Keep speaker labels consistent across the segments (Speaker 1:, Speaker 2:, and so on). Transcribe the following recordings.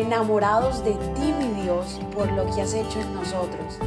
Speaker 1: enamorados de ti, mi Dios, por lo que has hecho en nosotros.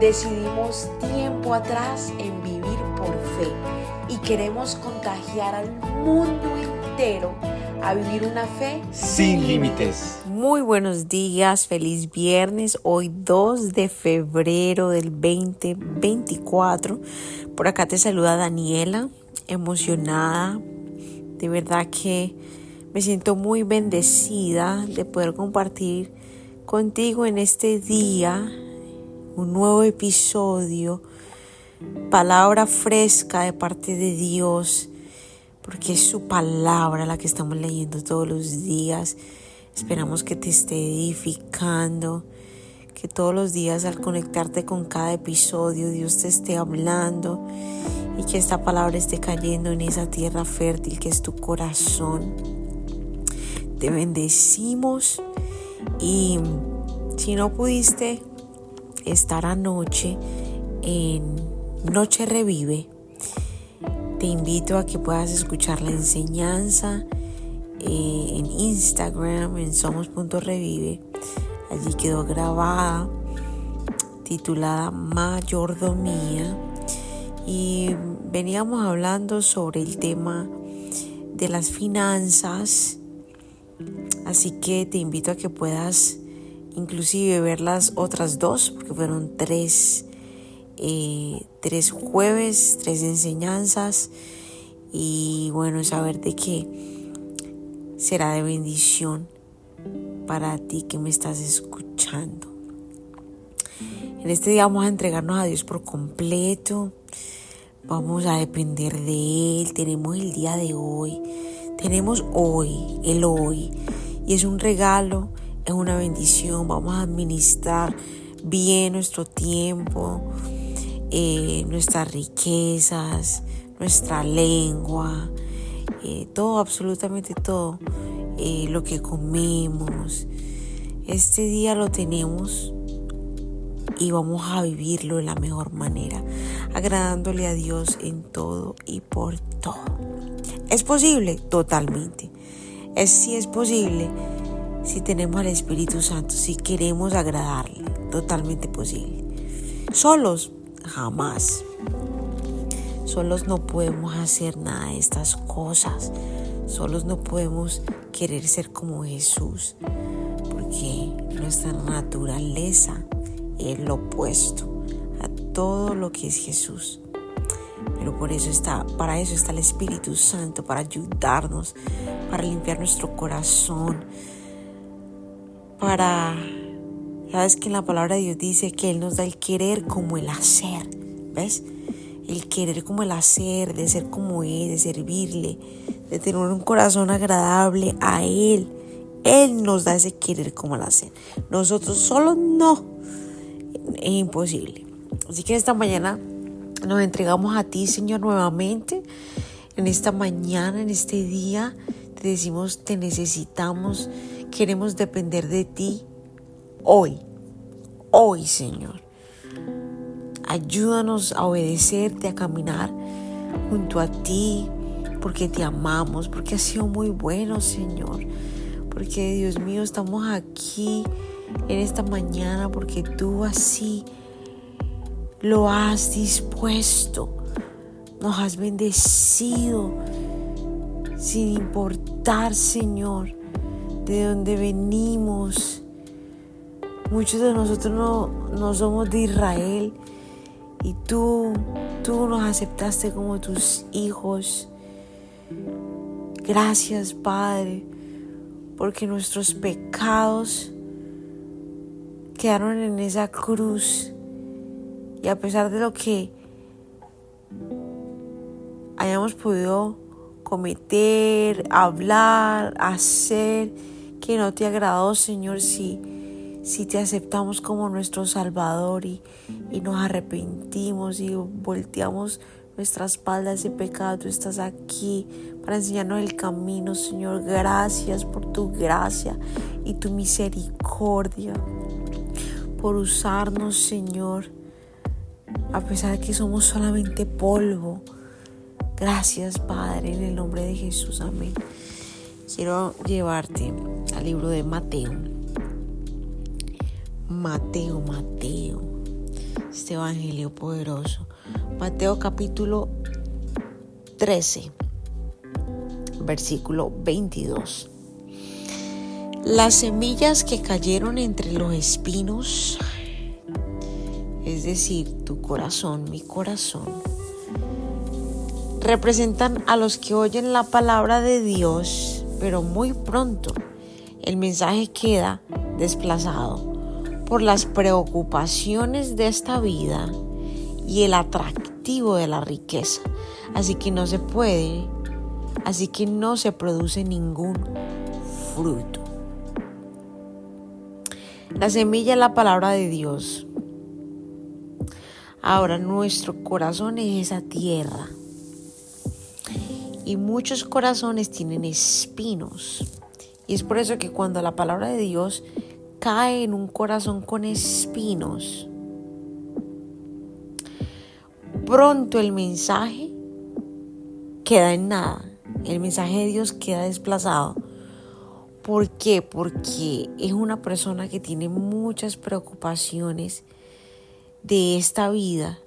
Speaker 1: Decidimos tiempo atrás en vivir por fe y queremos contagiar al mundo entero a vivir una fe
Speaker 2: sin límites.
Speaker 1: Muy buenos días, feliz viernes, hoy 2 de febrero del 2024. Por acá te saluda Daniela, emocionada, de verdad que me siento muy bendecida de poder compartir contigo en este día un nuevo episodio, palabra fresca de parte de Dios porque es su palabra la que estamos leyendo todos los días. Esperamos que te esté edificando, que todos los días al conectarte con cada episodio Dios te esté hablando y que esta palabra esté cayendo en esa tierra fértil que es tu corazón. Te bendecimos y si no pudiste estar anoche en Noche Revive, te invito a que puedas escuchar la enseñanza eh, en Instagram, en somos.revive. Allí quedó grabada, titulada Mayordomía. Y veníamos hablando sobre el tema de las finanzas. Así que te invito a que puedas inclusive ver las otras dos, porque fueron tres eh, tres jueves, tres enseñanzas y bueno, saber de que será de bendición para ti que me estás escuchando. En este día vamos a entregarnos a Dios por completo. Vamos a depender de Él. Tenemos el día de hoy. Tenemos hoy, el hoy. Y es un regalo, es una bendición. Vamos a administrar bien nuestro tiempo eh, nuestras riquezas, nuestra lengua, eh, todo, absolutamente todo, eh, lo que comemos. Este día lo tenemos y vamos a vivirlo de la mejor manera, agradándole a Dios en todo y por todo. ¿Es posible? Totalmente. Es si es posible si tenemos al Espíritu Santo, si queremos agradarle, totalmente posible. Solos, jamás. Solos no podemos hacer nada de estas cosas. Solos no podemos querer ser como Jesús. Porque nuestra naturaleza es lo opuesto a todo lo que es Jesús. Pero por eso está, para eso está el Espíritu Santo, para ayudarnos, para limpiar nuestro corazón, para Sabes que en la palabra de Dios dice que Él nos da el querer como el hacer. ¿Ves? El querer como el hacer, de ser como Él, de servirle, de tener un corazón agradable a Él. Él nos da ese querer como el hacer. Nosotros solo no. Es imposible. Así que esta mañana nos entregamos a ti, Señor, nuevamente. En esta mañana, en este día, te decimos, te necesitamos, queremos depender de ti hoy, hoy Señor. Ayúdanos a obedecerte, a caminar junto a ti, porque te amamos, porque has sido muy bueno, Señor. Porque Dios mío, estamos aquí en esta mañana porque tú así lo has dispuesto. Nos has bendecido sin importar, Señor, de dónde venimos Muchos de nosotros no, somos de Israel y tú, tú nos aceptaste como tus hijos. Gracias, Padre, porque nuestros pecados quedaron en esa cruz. Y a pesar de lo que hayamos podido cometer, hablar, hacer, que no te agradó, Señor, sí si te aceptamos como nuestro Salvador y, nos arrepentimos y volteamos nuestra espalda ese pecado, tú estás aquí para enseñarnos el camino, Señor. Gracias por tu gracia y tu misericordia, por usarnos, Señor, a pesar de que somos solamente polvo. Gracias, Padre, en el nombre de Jesús. Amén. Quiero llevarte al libro de Mateo Mateo, Mateo, este Evangelio poderoso. Mateo capítulo 13, versículo 22. Las semillas que cayeron entre los espinos, es decir, tu corazón, mi corazón, representan a los que oyen la palabra de Dios, pero muy pronto el mensaje queda desplazado por las preocupaciones de esta vida y el atractivo de la riqueza. Así que no se puede, así que no se produce ningún fruto. La semilla es la palabra de Dios. Ahora nuestro corazón es esa tierra. Y muchos corazones tienen espinos. Y es por eso que cuando la palabra de Dios cae en un corazón con espinos, pronto el mensaje queda en nada. El mensaje de Dios queda desplazado. ¿Por qué? Porque es una persona que tiene muchas preocupaciones de esta vida.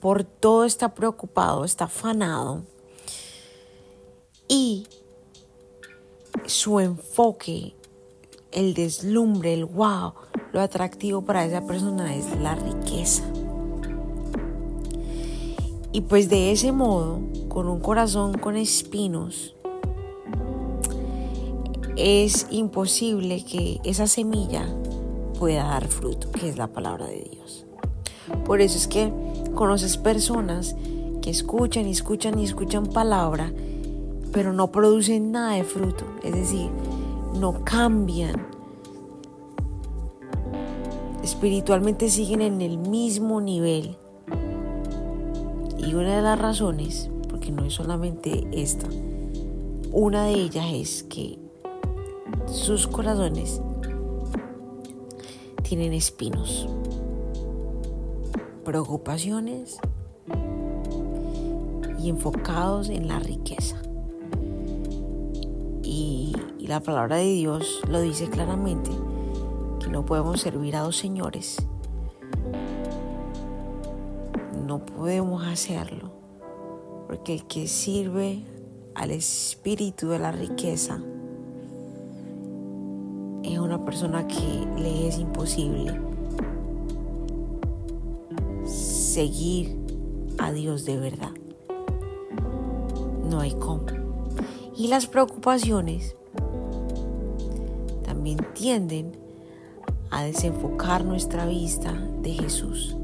Speaker 1: Por todo está preocupado, está afanado. Y su enfoque, el deslumbre, el wow, lo atractivo para esa persona es la riqueza. Y pues de ese modo, con un corazón con espinos, es imposible que esa semilla pueda dar fruto, que es la palabra de Dios. Por eso es que conoces personas que escuchan y escuchan y escuchan palabra, pero no producen nada de fruto, es decir, no cambian. Espiritualmente siguen en el mismo nivel. Y una de las razones, porque no es solamente esta, una de ellas es que sus corazones tienen espinos, preocupaciones y enfocados en la riqueza. Y, la palabra de Dios lo dice claramente, que no podemos servir a dos señores. No podemos hacerlo, porque el que sirve al espíritu de la riqueza es una persona que le es imposible seguir a Dios de verdad. No hay cómo. Y las preocupaciones también tienden a desenfocar nuestra vista de Jesús.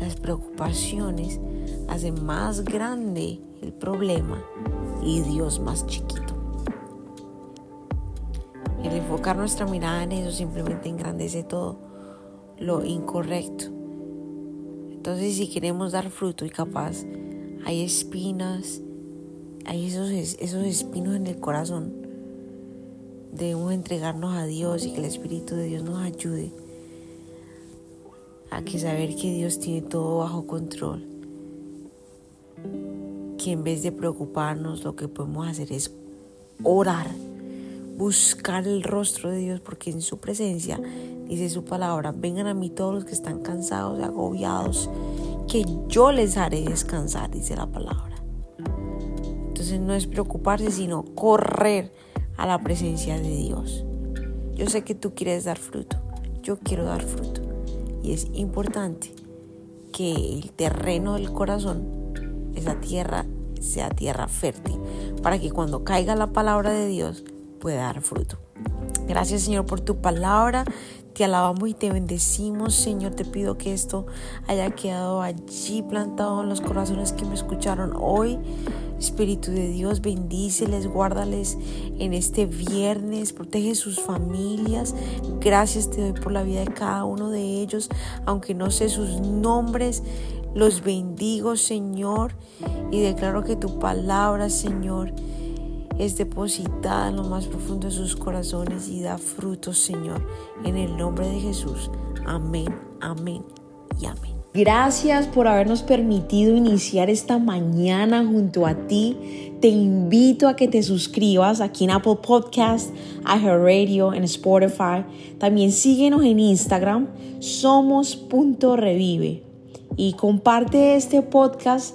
Speaker 1: Las preocupaciones hacen más grande el problema y Dios más chiquito. El enfocar nuestra mirada en eso simplemente engrandece todo lo incorrecto. Entonces si queremos dar fruto y capaz hay espinas, hay esos, esos espinos en el corazón, debemos entregarnos a Dios y que el Espíritu de Dios nos ayude a que saber que Dios tiene todo bajo control. Que en vez de preocuparnos lo que podemos hacer es orar buscar el rostro de Dios, porque en su presencia dice su palabra, vengan a mí todos los que están cansados agobiados, que yo les haré descansar, dice la palabra. Entonces no es preocuparse, sino correr a la presencia de Dios. Yo sé que tú quieres dar fruto, yo quiero dar fruto. Y es importante que el terreno del corazón, esa tierra, sea tierra fértil, para que cuando caiga la palabra de Dios, puede dar fruto. Gracias Señor por tu palabra. Te alabamos y te bendecimos, Señor. Te pido que esto haya quedado allí plantado en los corazones que me escucharon hoy. Espíritu de Dios, bendíceles, guárdales en este viernes, protege sus familias. Gracias te doy por la vida de cada uno de ellos, aunque no sé sus nombres. Los bendigo, Señor, y declaro que tu palabra, Señor, es depositada en lo más profundo de sus corazones y da frutos, Señor, en el nombre de Jesús. Amén, amén y amén. Gracias por habernos permitido iniciar esta mañana junto a ti. Te invito a que te suscribas aquí en Apple Podcast, Radio, en Spotify. También síguenos en Instagram, somos.revive. Y comparte este podcast